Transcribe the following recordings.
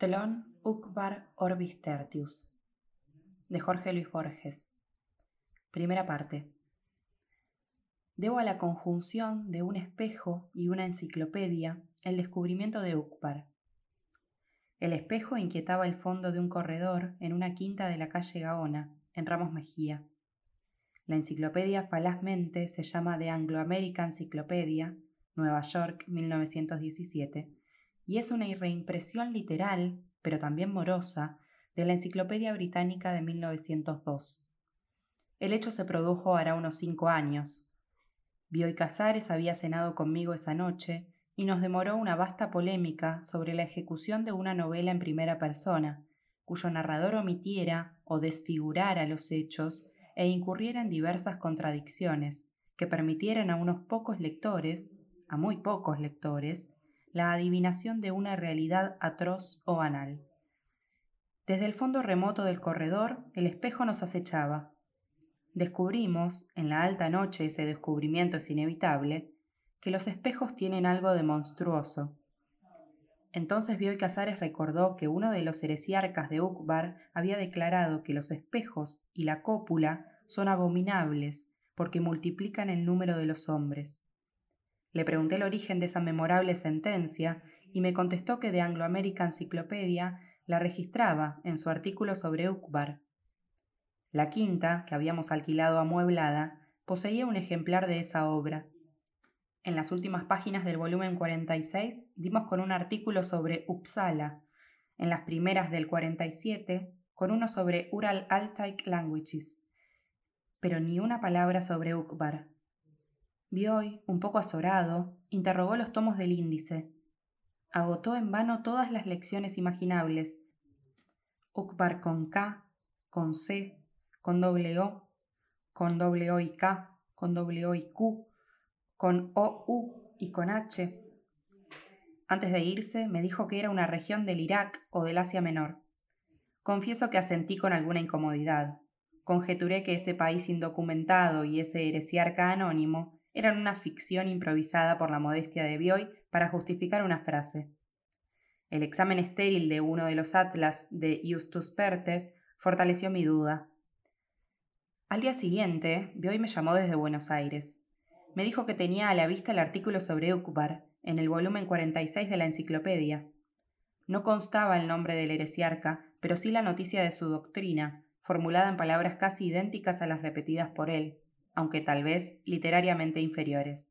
Telón Ucbar Orbis Tertius de Jorge Luis Borges. Primera parte. Debo a la conjunción de un espejo y una enciclopedia el descubrimiento de Ucbar. El espejo inquietaba el fondo de un corredor en una quinta de la calle Gaona, en Ramos Mejía. La enciclopedia falazmente se llama The Anglo-American Encyclopedia, Nueva York, 1917, y es una reimpresión literal, pero también morosa, de la Enciclopedia Británica de 1902. El hecho se produjo hará unos cinco años. Bioy Casares había cenado conmigo esa noche y nos demoró una vasta polémica sobre la ejecución de una novela en primera persona, cuyo narrador omitiera o desfigurara los hechos e incurriera en diversas contradicciones que permitieran a unos pocos lectores, a muy pocos lectores, la adivinación de una realidad atroz o banal. Desde el fondo remoto del corredor, el espejo nos acechaba. Descubrimos, en la alta noche ese descubrimiento es inevitable, que los espejos tienen algo de monstruoso. Entonces Bioy Casares recordó que uno de los heresiarcas de Ukbar había declarado que los espejos y la cópula son abominables porque multiplican el número de los hombres. Le pregunté el origen de esa memorable sentencia y me contestó que de Anglo American Encyclopedia la registraba en su artículo sobre Ukbar. La quinta, que habíamos alquilado amueblada, poseía un ejemplar de esa obra. En las últimas páginas del volumen 46 dimos con un artículo sobre Uppsala, en las primeras del 47 con uno sobre Ural Altaik Languages, pero ni una palabra sobre Ukbar. Bioy, un poco azorado, interrogó los tomos del índice. Agotó en vano todas las lecciones imaginables. Ukbar con K, con C, con doble O, con doble O y K, con doble O y Q, con O, U y con H. Antes de irse, me dijo que era una región del Irak o del Asia Menor. Confieso que asentí con alguna incomodidad. Conjeturé que ese país indocumentado y ese heresiarca anónimo eran una ficción improvisada por la modestia de Bioy para justificar una frase. El examen estéril de uno de los atlas de Justus Pertes fortaleció mi duda. Al día siguiente, Bioy me llamó desde Buenos Aires. Me dijo que tenía a la vista el artículo sobre Ukbar en el volumen 46 de la enciclopedia. No constaba el nombre del heresiarca, pero sí la noticia de su doctrina, formulada en palabras casi idénticas a las repetidas por él aunque tal vez literariamente inferiores.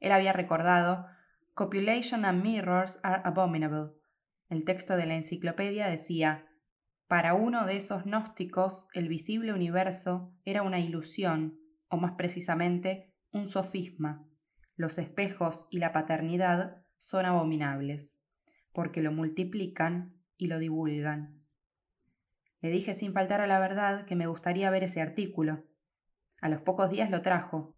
Él había recordado Copulation and mirrors are abominable. El texto de la enciclopedia decía Para uno de esos gnósticos, el visible universo era una ilusión, o más precisamente, un sofisma. Los espejos y la paternidad son abominables, porque lo multiplican y lo divulgan. Le dije sin faltar a la verdad que me gustaría ver ese artículo, a los pocos días lo trajo,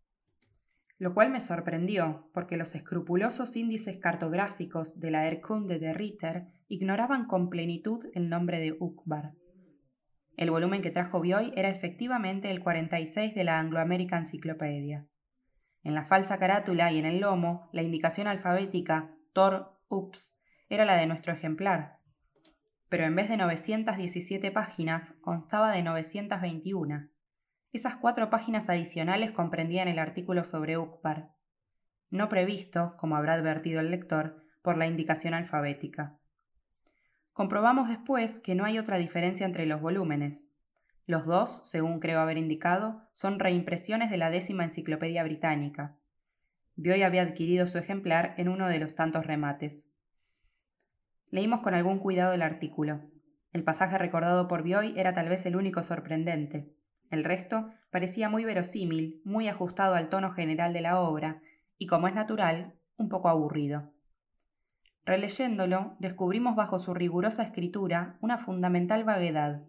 lo cual me sorprendió, porque los escrupulosos índices cartográficos de la Erkunde de Ritter ignoraban con plenitud el nombre de Ukbar. El volumen que trajo Bioy era efectivamente el 46 de la Anglo-American Encyclopedia. En la falsa carátula y en el lomo, la indicación alfabética Tor Ups era la de nuestro ejemplar, pero en vez de 917 páginas constaba de 921. Esas cuatro páginas adicionales comprendían el artículo sobre Ukbar, no previsto, como habrá advertido el lector, por la indicación alfabética. Comprobamos después que no hay otra diferencia entre los volúmenes. Los dos, según creo haber indicado, son reimpresiones de la décima enciclopedia británica. Bioy había adquirido su ejemplar en uno de los tantos remates. Leímos con algún cuidado el artículo. El pasaje recordado por Bioy era tal vez el único sorprendente. El resto parecía muy verosímil, muy ajustado al tono general de la obra, y como es natural, un poco aburrido. Releyéndolo, descubrimos bajo su rigurosa escritura una fundamental vaguedad.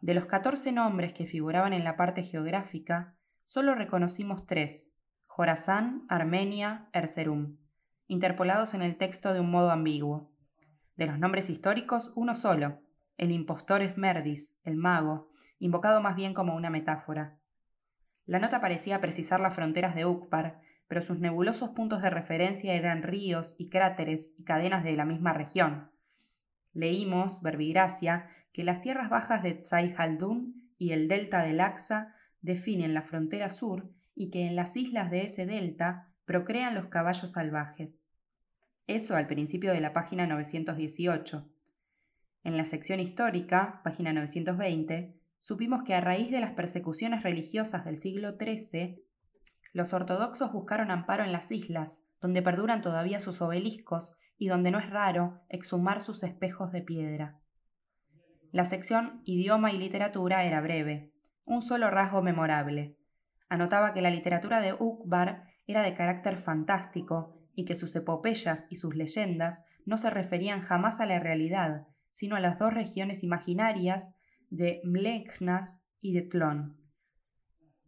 De los catorce nombres que figuraban en la parte geográfica, solo reconocimos tres, Jorazán, Armenia, Erzerum, interpolados en el texto de un modo ambiguo. De los nombres históricos, uno solo, el impostor Esmerdis, el mago, invocado más bien como una metáfora. La nota parecía precisar las fronteras de Ukpar, pero sus nebulosos puntos de referencia eran ríos y cráteres y cadenas de la misma región. Leímos, verbigracia, que las tierras bajas de Tsai Haldun y el delta del Axa definen la frontera sur y que en las islas de ese delta procrean los caballos salvajes. Eso al principio de la página 918. En la sección histórica, página 920, supimos que a raíz de las persecuciones religiosas del siglo XIII, los ortodoxos buscaron amparo en las islas, donde perduran todavía sus obeliscos y donde no es raro exhumar sus espejos de piedra. La sección Idioma y Literatura era breve, un solo rasgo memorable. Anotaba que la literatura de Ukbar era de carácter fantástico y que sus epopeyas y sus leyendas no se referían jamás a la realidad, sino a las dos regiones imaginarias de Mleknas y de Tlon.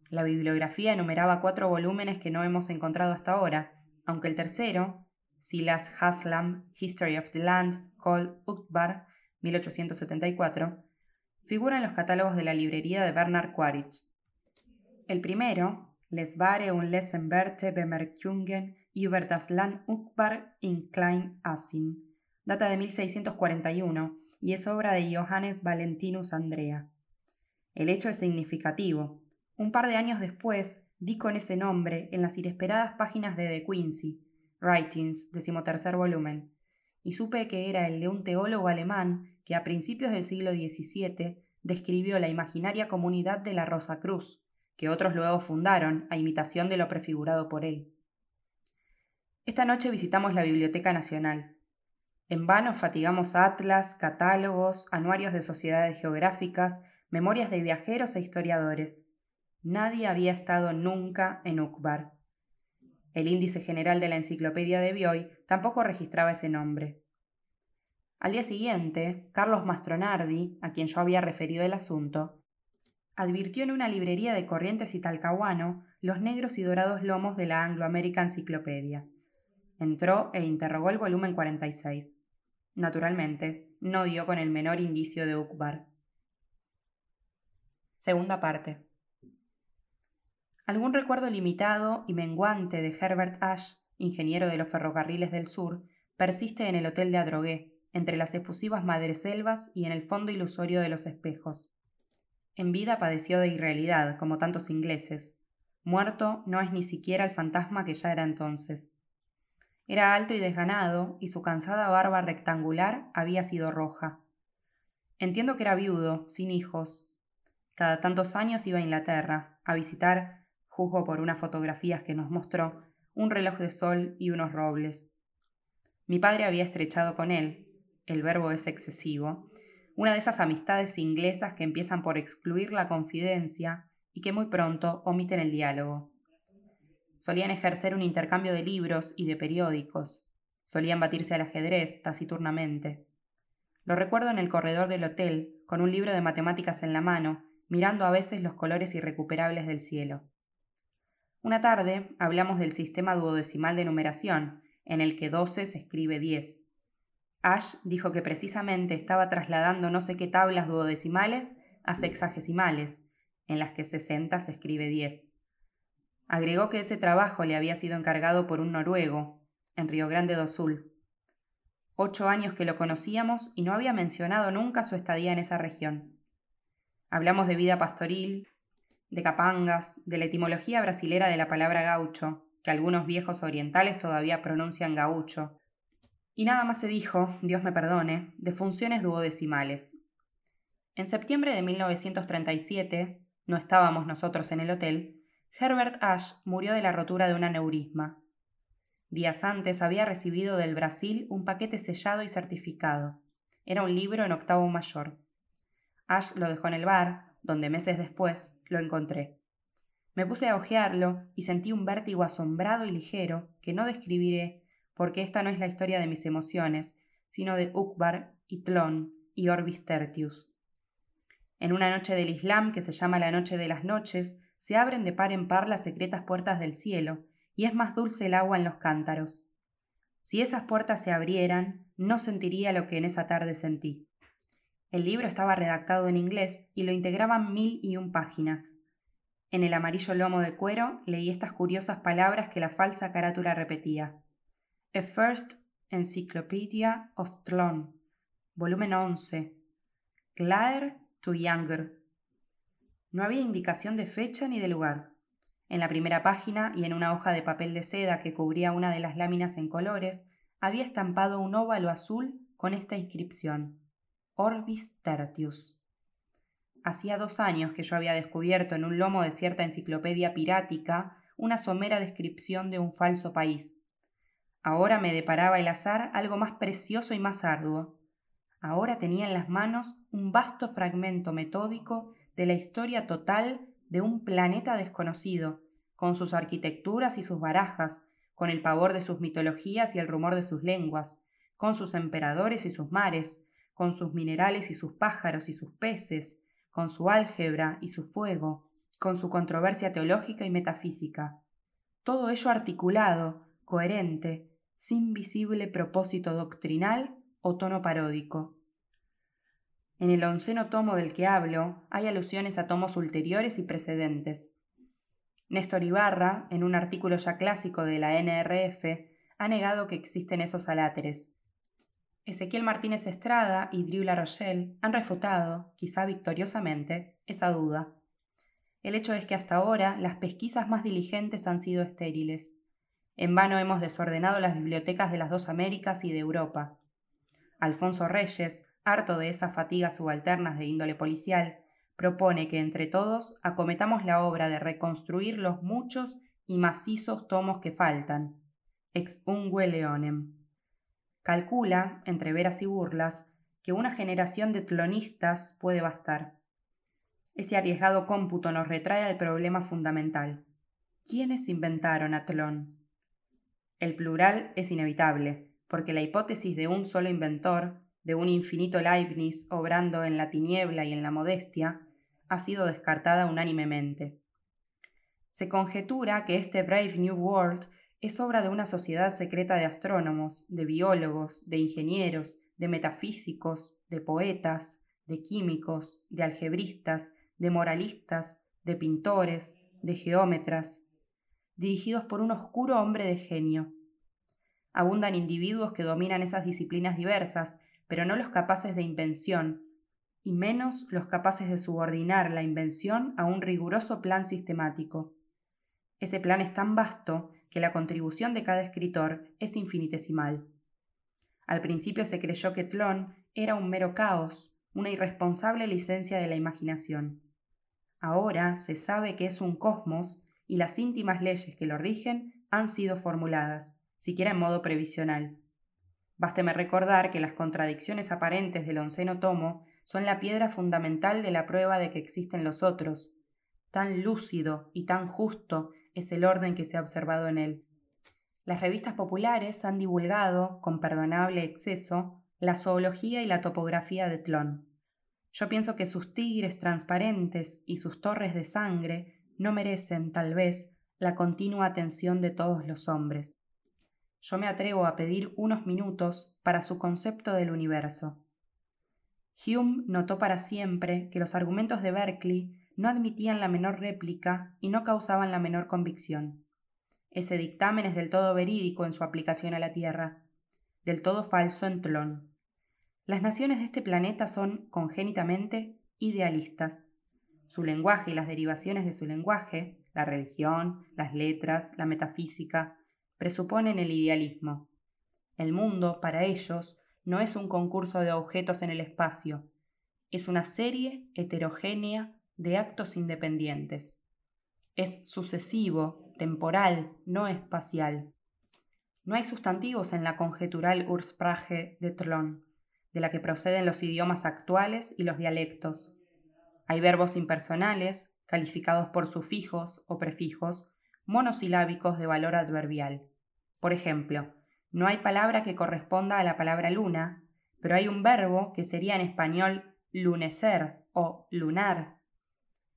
La bibliografía enumeraba cuatro volúmenes que no hemos encontrado hasta ahora, aunque el tercero, Silas Haslam, History of the Land, called Ukbar, 1874, figura en los catálogos de la librería de Bernard Quaritch. El primero, Les Ware und Lesenwerte Bemerkungen über das Land Ukbar in Klein Asien, data de 1641 y es obra de Johannes Valentinus Andrea. El hecho es significativo. Un par de años después di con ese nombre en las inesperadas páginas de The Quincy, Writings, decimotercer volumen, y supe que era el de un teólogo alemán que a principios del siglo XVII describió la imaginaria comunidad de la Rosa Cruz, que otros luego fundaron a imitación de lo prefigurado por él. Esta noche visitamos la Biblioteca Nacional. En vano fatigamos atlas, catálogos, anuarios de sociedades geográficas, memorias de viajeros e historiadores. Nadie había estado nunca en Ukbar. El índice general de la enciclopedia de Bioy tampoco registraba ese nombre. Al día siguiente, Carlos Mastronardi, a quien yo había referido el asunto, advirtió en una librería de Corrientes y Talcahuano los negros y dorados lomos de la Anglo American Encyclopedia. Entró e interrogó el volumen 46. Naturalmente, no dio con el menor indicio de Ukbar. Segunda parte. Algún recuerdo limitado y menguante de Herbert Ash, ingeniero de los ferrocarriles del sur, persiste en el hotel de Adrogué, entre las efusivas madreselvas y en el fondo ilusorio de los espejos. En vida padeció de irrealidad, como tantos ingleses. Muerto no es ni siquiera el fantasma que ya era entonces. Era alto y desganado, y su cansada barba rectangular había sido roja. Entiendo que era viudo, sin hijos. Cada tantos años iba a Inglaterra, a visitar, juzgo por unas fotografías que nos mostró, un reloj de sol y unos robles. Mi padre había estrechado con él, el verbo es excesivo, una de esas amistades inglesas que empiezan por excluir la confidencia y que muy pronto omiten el diálogo. Solían ejercer un intercambio de libros y de periódicos. Solían batirse al ajedrez taciturnamente. Lo recuerdo en el corredor del hotel, con un libro de matemáticas en la mano, mirando a veces los colores irrecuperables del cielo. Una tarde hablamos del sistema duodecimal de numeración, en el que 12 se escribe 10, Ash dijo que precisamente estaba trasladando no sé qué tablas duodecimales a sexagesimales, en las que 60 se escribe 10. Agregó que ese trabajo le había sido encargado por un noruego, en Río Grande do Sul. Ocho años que lo conocíamos y no había mencionado nunca su estadía en esa región. Hablamos de vida pastoril, de capangas, de la etimología brasilera de la palabra gaucho, que algunos viejos orientales todavía pronuncian gaucho, y nada más se dijo, Dios me perdone, de funciones duodecimales. En septiembre de 1937, no estábamos nosotros en el hotel, Herbert Ash murió de la rotura de un aneurisma. Días antes había recibido del Brasil un paquete sellado y certificado. Era un libro en octavo mayor. Ash lo dejó en el bar, donde meses después lo encontré. Me puse a hojearlo y sentí un vértigo asombrado y ligero que no describiré porque esta no es la historia de mis emociones, sino de Ukbar y y Orbis Tertius. En una noche del Islam que se llama la Noche de las Noches, se abren de par en par las secretas puertas del cielo, y es más dulce el agua en los cántaros. Si esas puertas se abrieran, no sentiría lo que en esa tarde sentí. El libro estaba redactado en inglés y lo integraban mil y un páginas. En el amarillo lomo de cuero leí estas curiosas palabras que la falsa carátula repetía. A First Encyclopedia of Tlon, volumen 11. Claire to Younger. No había indicación de fecha ni de lugar. En la primera página y en una hoja de papel de seda que cubría una de las láminas en colores, había estampado un óvalo azul con esta inscripción: Orbis Tertius. Hacía dos años que yo había descubierto en un lomo de cierta enciclopedia pirática una somera descripción de un falso país. Ahora me deparaba el azar algo más precioso y más arduo. Ahora tenía en las manos un vasto fragmento metódico de la historia total de un planeta desconocido, con sus arquitecturas y sus barajas, con el pavor de sus mitologías y el rumor de sus lenguas, con sus emperadores y sus mares, con sus minerales y sus pájaros y sus peces, con su álgebra y su fuego, con su controversia teológica y metafísica. Todo ello articulado, coherente, sin visible propósito doctrinal o tono paródico. En el onceno tomo del que hablo hay alusiones a tomos ulteriores y precedentes. Néstor Ibarra, en un artículo ya clásico de la NRF, ha negado que existen esos aláteres. Ezequiel Martínez Estrada y Drew Rochelle han refutado, quizá victoriosamente, esa duda. El hecho es que hasta ahora las pesquisas más diligentes han sido estériles. En vano hemos desordenado las bibliotecas de las dos Américas y de Europa. Alfonso Reyes, harto de esas fatigas subalternas de índole policial, propone que entre todos acometamos la obra de reconstruir los muchos y macizos tomos que faltan, ex ungue leonem. Calcula, entre veras y burlas, que una generación de tlonistas puede bastar. Ese arriesgado cómputo nos retrae al problema fundamental. ¿Quiénes inventaron a Tlón? El plural es inevitable, porque la hipótesis de un solo inventor, de un infinito Leibniz obrando en la tiniebla y en la modestia, ha sido descartada unánimemente. Se conjetura que este Brave New World es obra de una sociedad secreta de astrónomos, de biólogos, de ingenieros, de metafísicos, de poetas, de químicos, de algebristas, de moralistas, de pintores, de geómetras, dirigidos por un oscuro hombre de genio. Abundan individuos que dominan esas disciplinas diversas, pero no los capaces de invención, y menos los capaces de subordinar la invención a un riguroso plan sistemático. Ese plan es tan vasto que la contribución de cada escritor es infinitesimal. Al principio se creyó que Tlón era un mero caos, una irresponsable licencia de la imaginación. Ahora se sabe que es un cosmos y las íntimas leyes que lo rigen han sido formuladas, siquiera en modo previsional. Básteme recordar que las contradicciones aparentes del onceno tomo son la piedra fundamental de la prueba de que existen los otros. Tan lúcido y tan justo es el orden que se ha observado en él. Las revistas populares han divulgado, con perdonable exceso, la zoología y la topografía de Tlón. Yo pienso que sus tigres transparentes y sus torres de sangre no merecen, tal vez, la continua atención de todos los hombres. Yo me atrevo a pedir unos minutos para su concepto del universo. Hume notó para siempre que los argumentos de Berkeley no admitían la menor réplica y no causaban la menor convicción. Ese dictamen es del todo verídico en su aplicación a la Tierra, del todo falso en Tlón. Las naciones de este planeta son congénitamente idealistas. Su lenguaje y las derivaciones de su lenguaje, la religión, las letras, la metafísica, presuponen el idealismo. El mundo, para ellos, no es un concurso de objetos en el espacio, es una serie heterogénea de actos independientes. Es sucesivo, temporal, no espacial. No hay sustantivos en la conjetural Ursprache de Tlón, de la que proceden los idiomas actuales y los dialectos. Hay verbos impersonales, calificados por sufijos o prefijos, monosilábicos de valor adverbial. Por ejemplo, no hay palabra que corresponda a la palabra luna, pero hay un verbo que sería en español lunecer o lunar.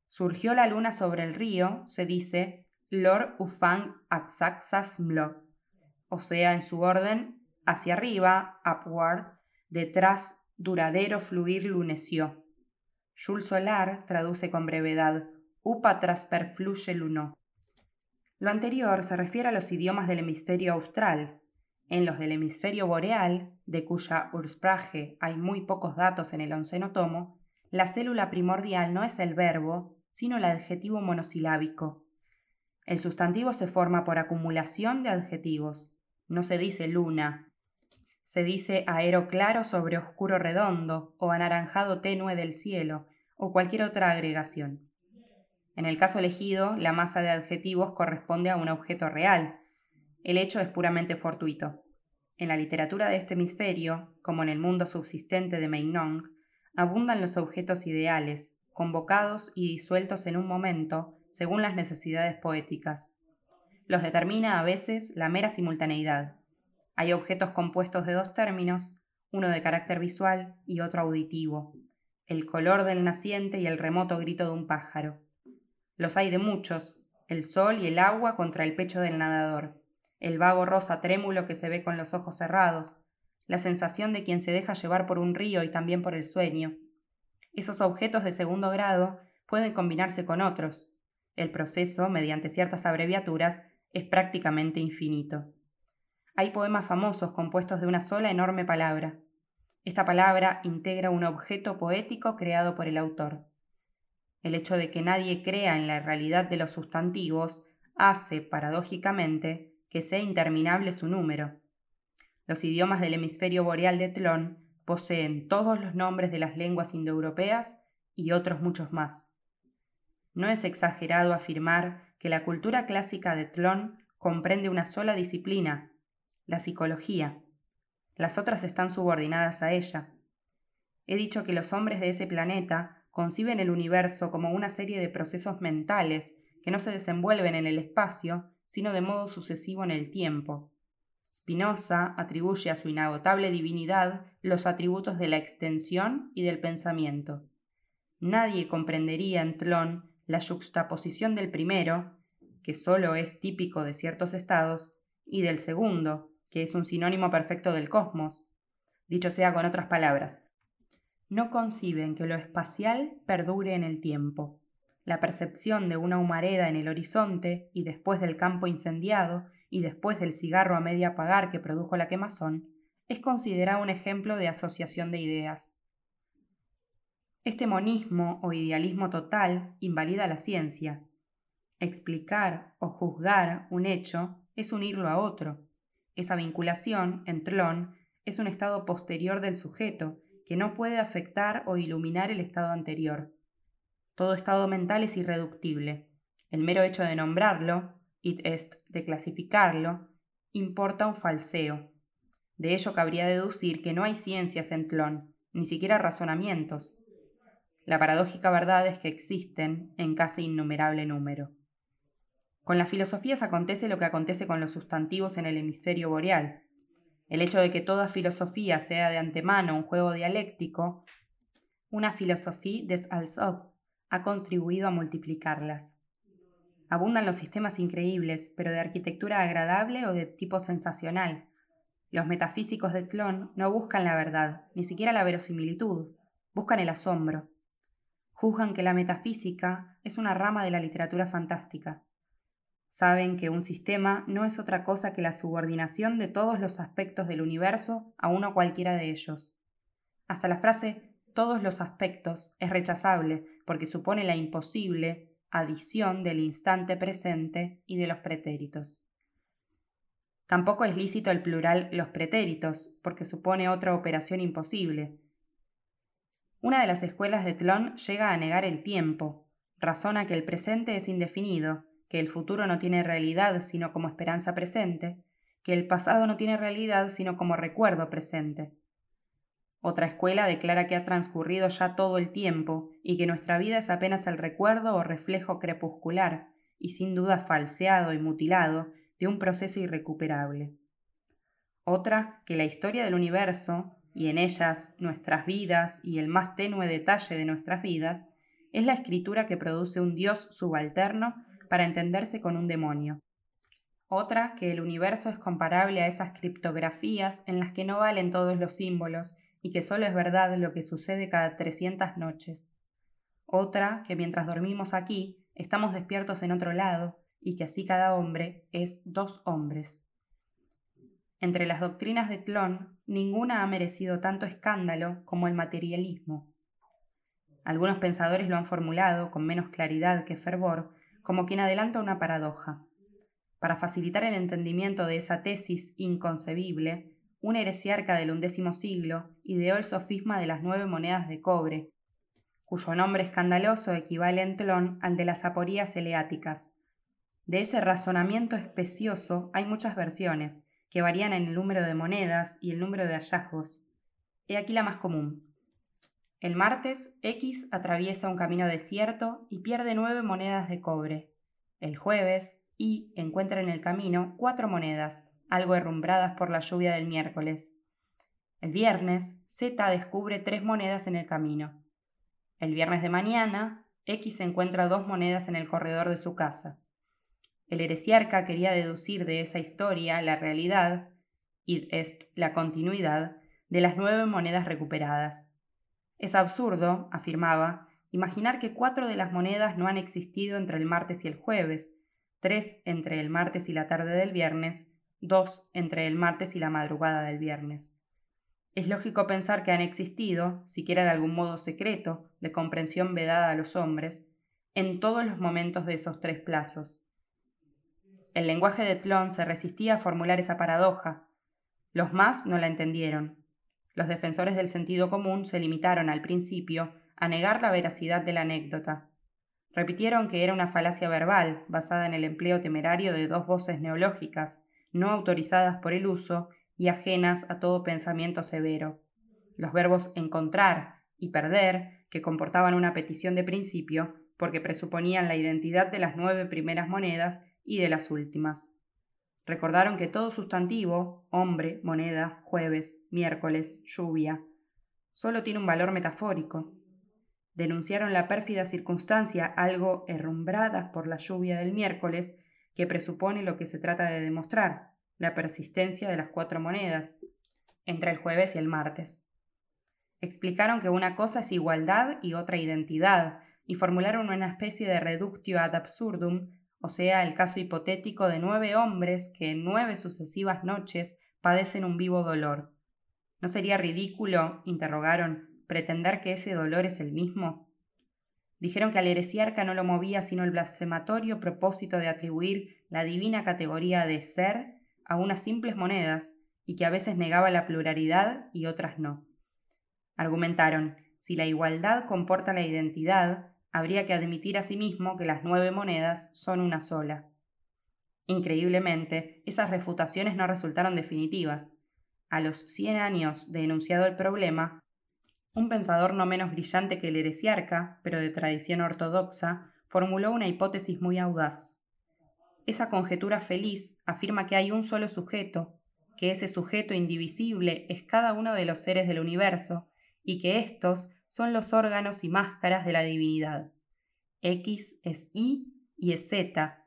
Surgió la luna sobre el río, se dice lor ufang axaxasmlo, o sea, en su orden hacia arriba, upward, detrás, duradero fluir luneció. Jules Solar traduce con brevedad upa trasperfluye luno. Lo anterior se refiere a los idiomas del hemisferio austral, En los del hemisferio boreal, de cuya Ursprache hay muy pocos datos en el onceno tomo, la célula primordial no es el verbo, sino el adjetivo monosilábico. El sustantivo se forma por acumulación de adjetivos. No se dice luna, se dice aero claro sobre oscuro redondo o anaranjado tenue del cielo o cualquier otra agregación. En el caso elegido, la masa de adjetivos corresponde a un objeto real. El hecho es puramente fortuito. En la literatura de este hemisferio, como en el mundo subsistente de Meinong, abundan los objetos ideales, convocados y disueltos en un momento según las necesidades poéticas. Los determina a veces la mera simultaneidad, hay objetos compuestos de dos términos, uno de carácter visual y otro auditivo, el color del naciente y el remoto grito de un pájaro. Los hay de muchos, el sol y el agua contra el pecho del nadador, el vago rosa trémulo que se ve con los ojos cerrados, la sensación de quien se deja llevar por un río y también por el sueño. Esos objetos de segundo grado pueden combinarse con otros. El proceso, mediante ciertas abreviaturas, es prácticamente infinito. Hay poemas famosos compuestos de una sola enorme palabra. Esta palabra integra un objeto poético creado por el autor. El hecho de que nadie crea en la realidad de los sustantivos hace, paradójicamente, que sea interminable su número. Los idiomas del hemisferio boreal de Tlón poseen todos los nombres de las lenguas indoeuropeas y otros muchos más. No es exagerado afirmar que la cultura clásica de Tlón comprende una sola disciplina, la psicología. Las otras están subordinadas a ella. He dicho que los hombres de ese planeta conciben el universo como una serie de procesos mentales que no se desenvuelven en el espacio, sino de modo sucesivo en el tiempo. Spinoza atribuye a su inagotable divinidad los atributos de la extensión y del pensamiento. Nadie comprendería en Tlón la juxtaposición del primero, que sólo es típico de ciertos estados, y del segundo, que es un sinónimo perfecto del cosmos. Dicho sea con otras palabras, no conciben que lo espacial perdure en el tiempo. La percepción de una humareda en el horizonte y después del campo incendiado y después del cigarro a media apagar que produjo la quemazón es considerado un ejemplo de asociación de ideas. Este monismo o idealismo total invalida la ciencia. Explicar o juzgar un hecho es unirlo a otro, esa vinculación, en Tlón, es un estado posterior del sujeto, que no puede afectar o iluminar el estado anterior. Todo estado mental es irreductible. El mero hecho de nombrarlo, it est de clasificarlo, importa un falseo. De ello cabría deducir que no hay ciencias en Tlón, ni siquiera razonamientos. La paradójica verdad es que existen en casi innumerable número. Con las filosofías acontece lo que acontece con los sustantivos en el hemisferio boreal. El hecho de que toda filosofía sea de antemano un juego dialéctico, una filosofía des als ob ha contribuido a multiplicarlas. Abundan los sistemas increíbles, pero de arquitectura agradable o de tipo sensacional. Los metafísicos de Tlón no buscan la verdad, ni siquiera la verosimilitud, buscan el asombro. Juzgan que la metafísica es una rama de la literatura fantástica. Saben que un sistema no es otra cosa que la subordinación de todos los aspectos del universo a uno cualquiera de ellos. Hasta la frase todos los aspectos es rechazable porque supone la imposible adición del instante presente y de los pretéritos. Tampoco es lícito el plural los pretéritos, porque supone otra operación imposible. Una de las escuelas de Tlón llega a negar el tiempo, razona que el presente es indefinido, que el futuro no tiene realidad sino como esperanza presente, que el pasado no tiene realidad sino como recuerdo presente. Otra escuela declara que ha transcurrido ya todo el tiempo y que nuestra vida es apenas el recuerdo o reflejo crepuscular, y sin duda falseado y mutilado, de un proceso irrecuperable. Otra, que la historia del universo, y en ellas nuestras vidas y el más tenue detalle de nuestras vidas, es la escritura que produce un Dios subalterno para entenderse con un demonio. Otra, que el universo es comparable a esas criptografías en las que no valen todos los símbolos y que solo es verdad lo que sucede cada 300 noches. Otra, que mientras dormimos aquí, estamos despiertos en otro lado y que así cada hombre es dos hombres. Entre las doctrinas de Tlon, ninguna ha merecido tanto escándalo como el materialismo. Algunos pensadores lo han formulado con menos claridad que fervor, como quien adelanta una paradoja. Para facilitar el entendimiento de esa tesis inconcebible, un heresiarca del undécimo siglo ideó el sofisma de las nueve monedas de cobre, cuyo nombre escandaloso equivale en Tlón al de las aporías eleáticas. De ese razonamiento especioso hay muchas versiones, que varían en el número de monedas y el número de hallazgos. He aquí la más común. El martes, X atraviesa un camino desierto y pierde nueve monedas de cobre. El jueves, Y encuentra en el camino cuatro monedas, algo herrumbradas por la lluvia del miércoles. El viernes, Z descubre tres monedas en el camino. El viernes de mañana, X encuentra dos monedas en el corredor de su casa. El heresiarca quería deducir de esa historia la realidad, id est la continuidad, de las nueve monedas recuperadas. Es absurdo, afirmaba, imaginar que cuatro de las monedas no han existido entre el martes y el jueves, tres entre el martes y la tarde del viernes, dos entre el martes y la madrugada del viernes. Es lógico pensar que han existido, siquiera de algún modo secreto, de comprensión vedada a los hombres, en todos los momentos de esos tres plazos. El lenguaje de Tlon se resistía a formular esa paradoja. Los más no la entendieron. Los defensores del sentido común se limitaron al principio a negar la veracidad de la anécdota. Repitieron que era una falacia verbal basada en el empleo temerario de dos voces neológicas, no autorizadas por el uso y ajenas a todo pensamiento severo. Los verbos encontrar y perder, que comportaban una petición de principio, porque presuponían la identidad de las nueve primeras monedas y de las últimas. Recordaron que todo sustantivo, hombre, moneda, jueves, miércoles, lluvia, solo tiene un valor metafórico. Denunciaron la pérfida circunstancia, algo herrumbradas por la lluvia del miércoles, que presupone lo que se trata de demostrar, la persistencia de las cuatro monedas, entre el jueves y el martes. Explicaron que una cosa es igualdad y otra identidad, y formularon una especie de reductio ad absurdum o sea, el caso hipotético de nueve hombres que en nueve sucesivas noches padecen un vivo dolor. ¿No sería ridículo, interrogaron, pretender que ese dolor es el mismo? Dijeron que al heresiarca no lo movía sino el blasfematorio propósito de atribuir la divina categoría de ser a unas simples monedas y que a veces negaba la pluralidad y otras no. Argumentaron, si la igualdad comporta la identidad, habría que admitir asimismo que las nueve monedas son una sola. Increíblemente, esas refutaciones no resultaron definitivas. A los cien años de enunciado el problema, un pensador no menos brillante que el heresiarca, pero de tradición ortodoxa, formuló una hipótesis muy audaz. Esa conjetura feliz afirma que hay un solo sujeto, que ese sujeto indivisible es cada uno de los seres del universo, y que éstos son los órganos y máscaras de la divinidad. X es Y y es Z.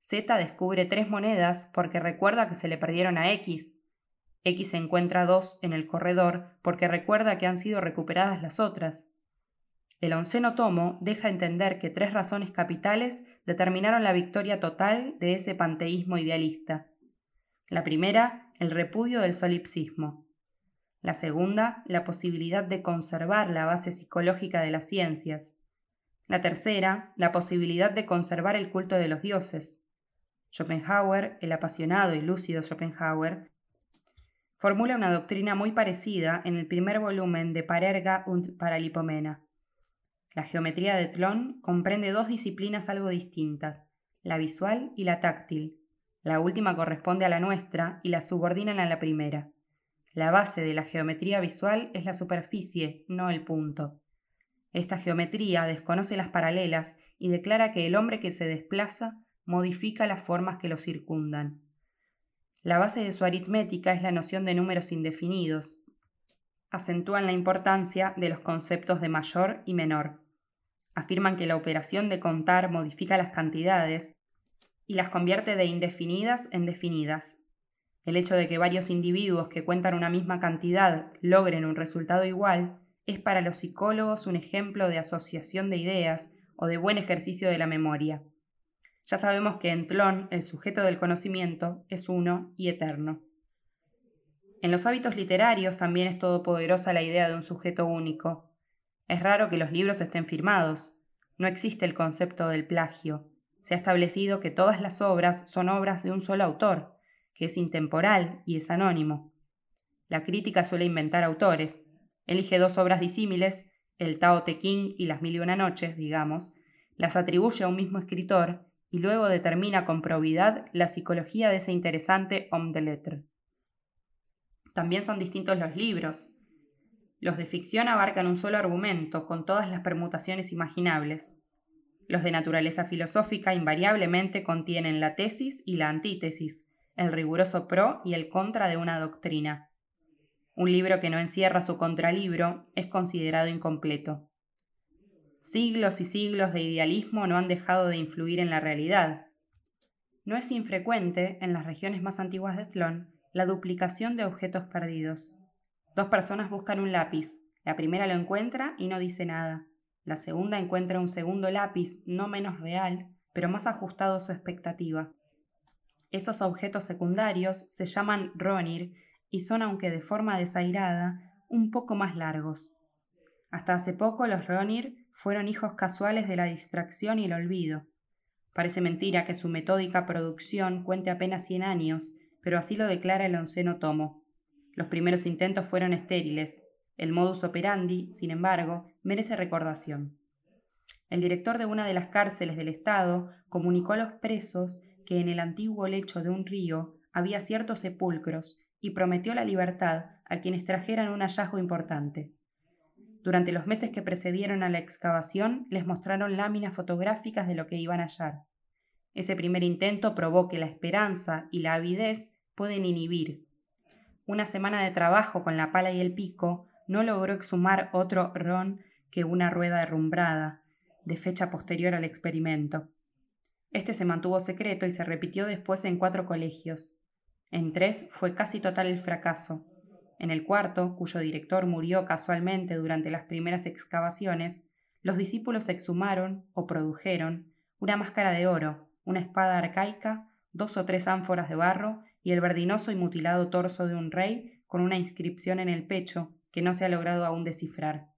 Z descubre tres monedas porque recuerda que se le perdieron a X. X encuentra dos en el corredor porque recuerda que han sido recuperadas las otras. El onceno tomo deja entender que tres razones capitales determinaron la victoria total de ese panteísmo idealista. La primera, el repudio del solipsismo. La segunda, la posibilidad de conservar la base psicológica de las ciencias. La tercera, la posibilidad de conservar el culto de los dioses. Schopenhauer, el apasionado y lúcido Schopenhauer, formula una doctrina muy parecida en el primer volumen de Parerga und Paralipomena. La geometría de Tlon comprende dos disciplinas algo distintas, la visual y la táctil. La última corresponde a la nuestra y la subordinan a la primera. La base de la geometría visual es la superficie, no el punto. Esta geometría desconoce las paralelas y declara que el hombre que se desplaza modifica las formas que lo circundan. La base de su aritmética es la noción de números indefinidos. Acentúan la importancia de los conceptos de mayor y menor. Afirman que la operación de contar modifica las cantidades y las convierte de indefinidas en definidas. El hecho de que varios individuos que cuentan una misma cantidad logren un resultado igual es para los psicólogos un ejemplo de asociación de ideas o de buen ejercicio de la memoria. Ya sabemos que en Tlón el sujeto del conocimiento es uno y eterno. En los hábitos literarios también es todopoderosa la idea de un sujeto único. Es raro que los libros estén firmados. No existe el concepto del plagio. Se ha establecido que todas las obras son obras de un solo autor, que es intemporal y es anónimo. La crítica suele inventar autores. Elige dos obras disímiles, el Tao Te Ching y las Mil y Una Noches, digamos, las atribuye a un mismo escritor y luego determina con probidad la psicología de ese interesante homme de lettres. También son distintos los libros. Los de ficción abarcan un solo argumento, con todas las permutaciones imaginables. Los de naturaleza filosófica invariablemente contienen la tesis y la antítesis, el riguroso pro y el contra de una doctrina. Un libro que no encierra su contralibro es considerado incompleto. Siglos y siglos de idealismo no han dejado de influir en la realidad. No es infrecuente, en las regiones más antiguas de Tlón, la duplicación de objetos perdidos. Dos personas buscan un lápiz. La primera lo encuentra y no dice nada. La segunda encuentra un segundo lápiz, no menos real, pero más ajustado a su expectativa. Esos objetos secundarios se llaman Ronir y son, aunque de forma desairada, un poco más largos. Hasta hace poco los Ronir fueron hijos casuales de la distracción y el olvido. Parece mentira que su metódica producción cuente apenas cien años, pero así lo declara el onceno tomo. Los primeros intentos fueron estériles. El modus operandi, sin embargo, merece recordación. El director de una de las cárceles del Estado comunicó a los presos que en el antiguo lecho de un río había ciertos sepulcros y prometió la libertad a quienes trajeran un hallazgo importante. Durante los meses que precedieron a la excavación, les mostraron láminas fotográficas de lo que iban a hallar. Ese primer intento probó que la esperanza y la avidez pueden inhibir. Una semana de trabajo con la pala y el pico no logró exhumar otro ron que una rueda derrumbrada, de fecha posterior al experimento. Este se mantuvo secreto y se repitió después en cuatro colegios. En tres fue casi total el fracaso, en el cuarto, cuyo director murió casualmente durante las primeras excavaciones, los discípulos exhumaron o produjeron una máscara de oro, una espada arcaica, dos o tres ánforas de barro y el verdinoso y mutilado torso de un rey con una inscripción en el pecho que no se ha logrado aún descifrar.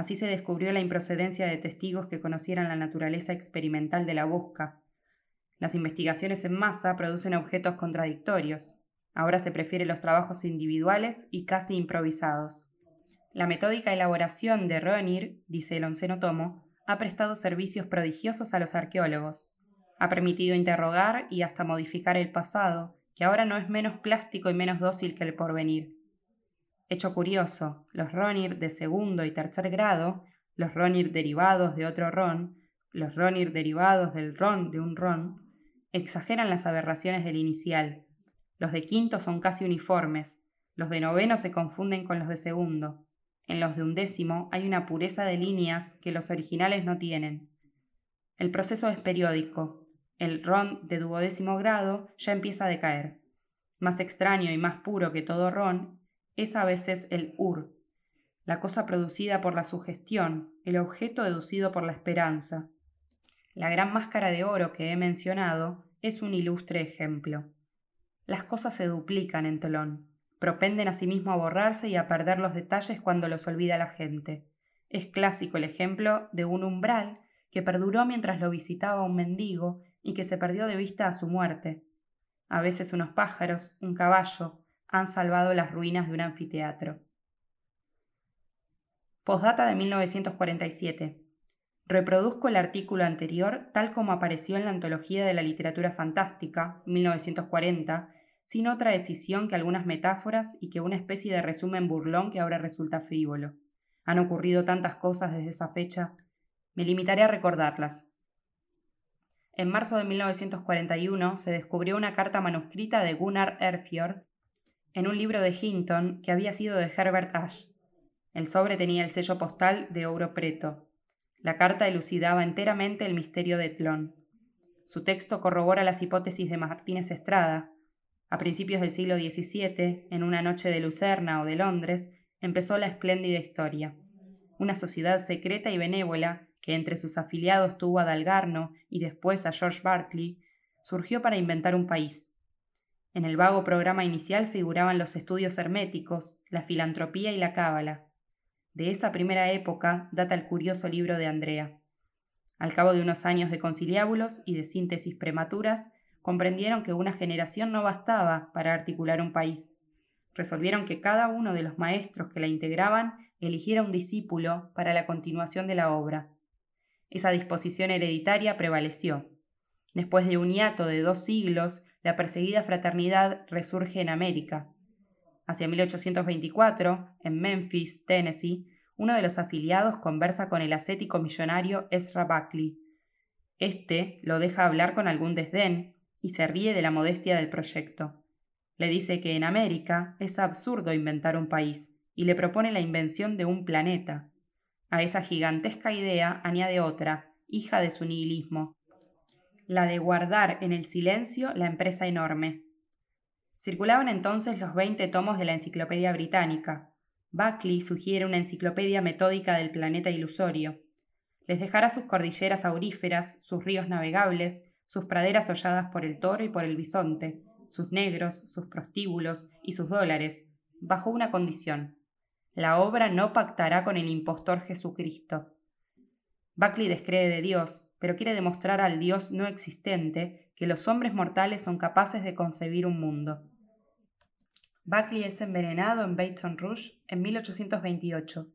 Así se descubrió la improcedencia de testigos que conocieran la naturaleza experimental de la busca. Las investigaciones en masa producen objetos contradictorios, Ahora se prefieren los trabajos individuales y casi improvisados. La metódica elaboración de Ronir, dice el onceno tomo, ha prestado servicios prodigiosos a los arqueólogos. Ha permitido interrogar y hasta modificar el pasado, que ahora no es menos plástico y menos dócil que el porvenir. Hecho curioso, los Ronir de segundo y tercer grado, los Ronir derivados de otro Ron, los Ronir derivados del Ron de un Ron, exageran las aberraciones del inicial, los de quinto son casi uniformes, los de noveno se confunden con los de segundo. En los de undécimo hay una pureza de líneas que los originales no tienen. El proceso es periódico. El ron de duodécimo grado ya empieza a decaer. Más extraño y más puro que todo ron es a veces el ur, la cosa producida por la sugestión, el objeto deducido por la esperanza. La gran máscara de oro que he mencionado es un ilustre ejemplo las cosas se duplican en Telón. Propenden asimismo a borrarse y a perder los detalles cuando los olvida la gente. Es clásico el ejemplo de un umbral que perduró mientras lo visitaba un mendigo y que se perdió de vista a su muerte. A veces unos pájaros, un caballo, han salvado las ruinas de un anfiteatro. Postdata de 1947. Reproduzco el artículo anterior tal como apareció en la Antología de la Literatura Fantástica, 1940, sin otra decisión que algunas metáforas y que una especie de resumen burlón que ahora resulta frívolo. Han ocurrido tantas cosas desde esa fecha. Me limitaré a recordarlas. En marzo de 1941 se descubrió una carta manuscrita de Gunnar Erfjord en un libro de Hinton que había sido de Herbert Ash. El sobre tenía el sello postal de Ouro Preto. La carta elucidaba enteramente el misterio de Tlón. Su texto corrobora las hipótesis de Martínez Estrada, a principios del siglo XVII, en una noche de Lucerna o de Londres, empezó la espléndida historia. Una sociedad secreta y benévola, que entre sus afiliados tuvo a Dalgarno y después a George Berkeley, surgió para inventar un país. En el vago programa inicial figuraban los estudios herméticos, la filantropía y la cábala. De esa primera época data el curioso libro de Andrea. Al cabo de unos años de conciliábulos y de síntesis prematuras, comprendieron que una generación no bastaba para articular un país. Resolvieron que cada uno de los maestros que la integraban eligiera un discípulo para la continuación de la obra. Esa disposición hereditaria prevaleció. Después de un hiato de dos siglos, la perseguida fraternidad resurge en América. Hacia 1824, en Memphis, Tennessee, uno de los afiliados conversa con el ascético millonario Ezra Buckley. Este lo deja hablar con algún desdén y se ríe de la modestia del proyecto. Le dice que en América es absurdo inventar un país y le propone la invención de un planeta. A esa gigantesca idea añade otra, hija de su nihilismo, la de guardar en el silencio la empresa enorme. Circulaban entonces los veinte tomos de la Enciclopedia Británica. Buckley sugiere una enciclopedia metódica del planeta ilusorio. Les dejará sus cordilleras auríferas, sus ríos navegables, sus praderas holladas por el toro y por el bisonte, sus negros, sus prostíbulos y sus dólares, bajo una condición. La obra no pactará con el impostor Jesucristo. Buckley descree de Dios, pero quiere demostrar al Dios no existente que los hombres mortales son capaces de concebir un mundo. Buckley es envenenado en Baton Rouge en 1828.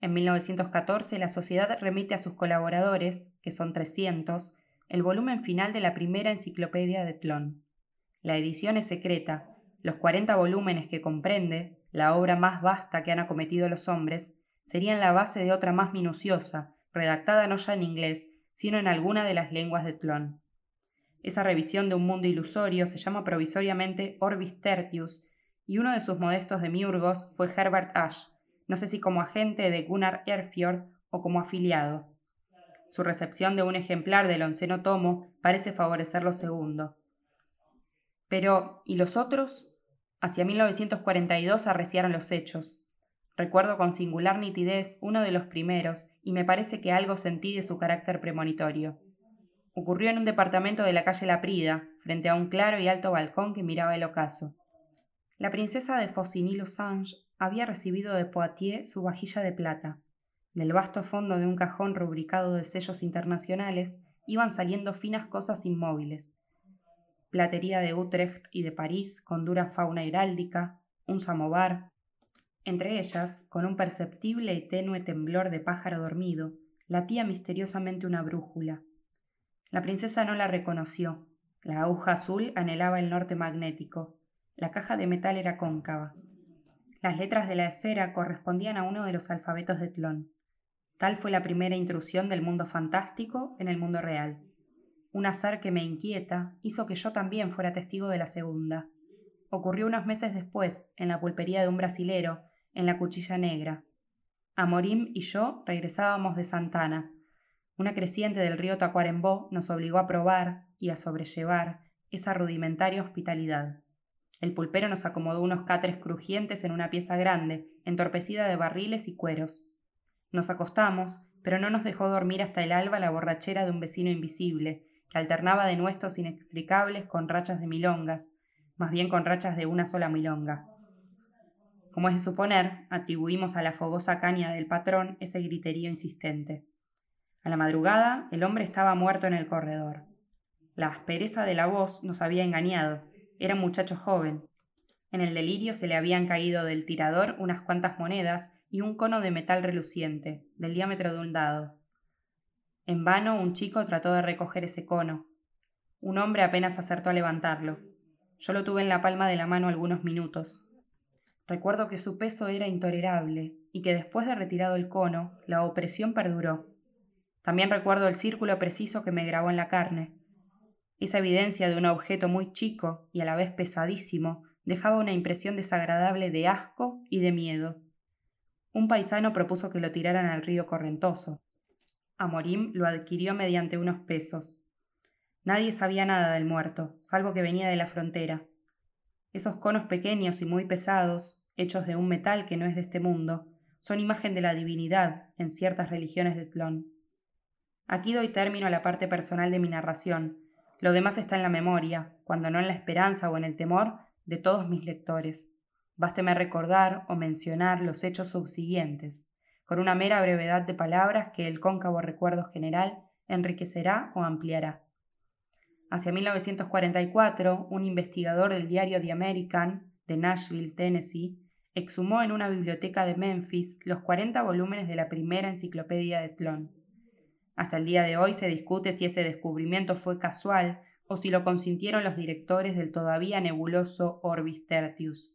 En 1914 la sociedad remite a sus colaboradores, que son 300, el volumen final de la primera enciclopedia de Tlon. La edición es secreta, los 40 volúmenes que comprende, la obra más vasta que han acometido los hombres, serían la base de otra más minuciosa, redactada no ya en inglés, sino en alguna de las lenguas de Tlon. Esa revisión de un mundo ilusorio se llama provisoriamente Orbis Tertius, y uno de sus modestos demiurgos fue Herbert Ash, no sé si como agente de Gunnar Erfjord o como afiliado. Su recepción de un ejemplar del onceno tomo parece favorecer lo segundo. Pero, ¿y los otros? Hacia 1942 arreciaron los hechos. Recuerdo con singular nitidez uno de los primeros, y me parece que algo sentí de su carácter premonitorio. Ocurrió en un departamento de la calle La Prida, frente a un claro y alto balcón que miraba el ocaso. La princesa de Faucigny-Lusange había recibido de Poitiers su vajilla de plata. Del vasto fondo de un cajón rubricado de sellos internacionales iban saliendo finas cosas inmóviles. Platería de Utrecht y de París con dura fauna heráldica, un samovar, entre ellas, con un perceptible y tenue temblor de pájaro dormido, latía misteriosamente una brújula. La princesa no la reconoció. La aguja azul anhelaba el norte magnético. La caja de metal era cóncava. Las letras de la esfera correspondían a uno de los alfabetos de Tlón. Tal fue la primera intrusión del mundo fantástico en el mundo real. Un azar que me inquieta hizo que yo también fuera testigo de la segunda. Ocurrió unos meses después, en la pulpería de un brasilero, en la cuchilla negra. Amorim y yo regresábamos de Santana. Una creciente del río Tacuarembó nos obligó a probar y a sobrellevar esa rudimentaria hospitalidad. El pulpero nos acomodó unos catres crujientes en una pieza grande, entorpecida de barriles y cueros. Nos acostamos, pero no nos dejó dormir hasta el alba la borrachera de un vecino invisible, que alternaba de nuestros inextricables con rachas de milongas, más bien con rachas de una sola milonga. Como es de suponer, atribuimos a la fogosa caña del patrón ese griterío insistente. A la madrugada, el hombre estaba muerto en el corredor. La aspereza de la voz nos había engañado. Era un muchacho joven. En el delirio se le habían caído del tirador unas cuantas monedas y un cono de metal reluciente, del diámetro de un dado. En vano un chico trató de recoger ese cono. Un hombre apenas acertó a levantarlo. Yo lo tuve en la palma de la mano algunos minutos. Recuerdo que su peso era intolerable y que después de retirado el cono, la opresión perduró. También recuerdo el círculo preciso que me grabó en la carne. Esa evidencia de un objeto muy chico y a la vez pesadísimo dejaba una impresión desagradable de asco y de miedo. Un paisano propuso que lo tiraran al río Correntoso. Amorim lo adquirió mediante unos pesos. Nadie sabía nada del muerto, salvo que venía de la frontera. Esos conos pequeños y muy pesados, hechos de un metal que no es de este mundo, son imagen de la divinidad en ciertas religiones de Tlón. Aquí doy término a la parte personal de mi narración, Lo demás está en la memoria, cuando no en la esperanza o en el temor, de todos mis lectores. Básteme recordar o mencionar los hechos subsiguientes, con una mera brevedad de palabras que el cóncavo recuerdo general enriquecerá o ampliará. Hacia 1944, un investigador del diario The American, de Nashville, Tennessee, exhumó en una biblioteca de Memphis los 40 volúmenes de la primera enciclopedia de Tlon. Hasta el día de hoy se discute si ese descubrimiento fue casual o si lo consintieron los directores del todavía nebuloso Orbis Tertius.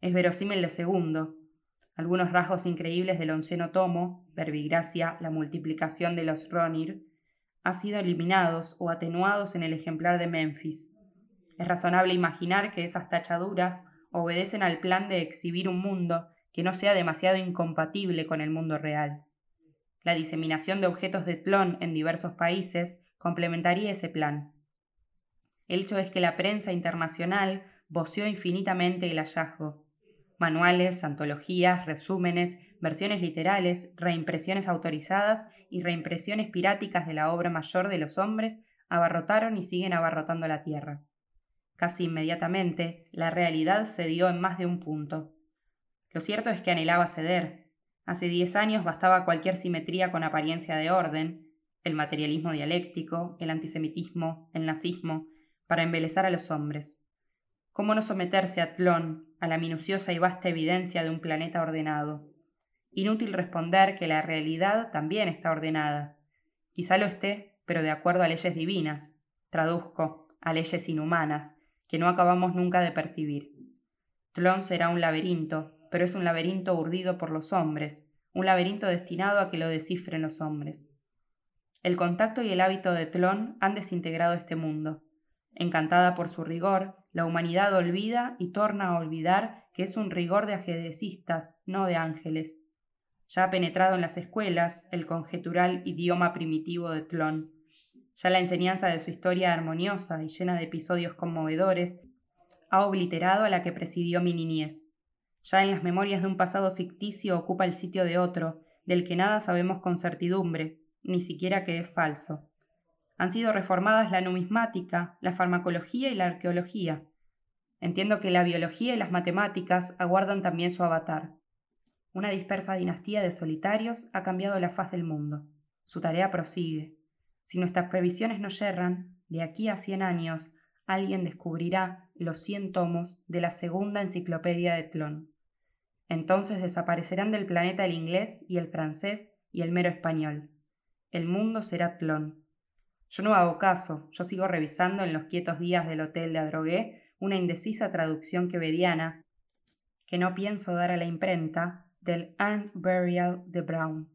Es verosímil lo segundo. Algunos rasgos increíbles del onceno tomo, verbigracia, la multiplicación de los Ronir, han sido eliminados o atenuados en el ejemplar de Memphis. Es razonable imaginar que esas tachaduras obedecen al plan de exhibir un mundo que no sea demasiado incompatible con el mundo real. La diseminación de objetos de Tlón en diversos países complementaría ese plan. El hecho es que la prensa internacional voceó infinitamente el hallazgo. Manuales, antologías, resúmenes, versiones literales, reimpresiones autorizadas y reimpresiones piráticas de la obra mayor de los hombres abarrotaron y siguen abarrotando la tierra. Casi inmediatamente, la realidad cedió en más de un punto. Lo cierto es que anhelaba ceder. Hace diez años bastaba cualquier simetría con apariencia de orden, el materialismo dialéctico, el antisemitismo, el nazismo, para embelezar a los hombres. ¿Cómo no someterse a Tlón, a la minuciosa y vasta evidencia de un planeta ordenado? Inútil responder que la realidad también está ordenada. Quizá lo esté, pero de acuerdo a leyes divinas, traduzco, a leyes inhumanas, que no acabamos nunca de percibir. Tlón será un laberinto, pero es un laberinto urdido por los hombres, un laberinto destinado a que lo descifren los hombres. El contacto y el hábito de Tlón han desintegrado este mundo. Encantada por su rigor, la humanidad olvida y torna a olvidar que es un rigor de ajedrecistas, no de ángeles. Ya ha penetrado en las escuelas el conjetural idioma primitivo de Tlón. Ya la enseñanza de su historia armoniosa y llena de episodios conmovedores ha obliterado a la que presidió mi niñez. Ya en las memorias de un pasado ficticio ocupa el sitio de otro, del que nada sabemos con certidumbre, ni siquiera que es falso. Han sido reformadas la numismática, la farmacología y la arqueología. Entiendo que la biología y las matemáticas aguardan también su avatar. Una dispersa dinastía de solitarios ha cambiado la faz del mundo. Su tarea prosigue. Si nuestras previsiones no yerran, de aquí a cien años alguien descubrirá los cien tomos de la segunda enciclopedia de Tlón. Entonces desaparecerán del planeta el inglés y el francés y el mero español. El mundo será Tlón. Yo no hago caso, yo sigo revisando en los quietos días del hotel de Adrogué una indecisa traducción quevediana que no pienso dar a la imprenta del Urn Burial de Brown.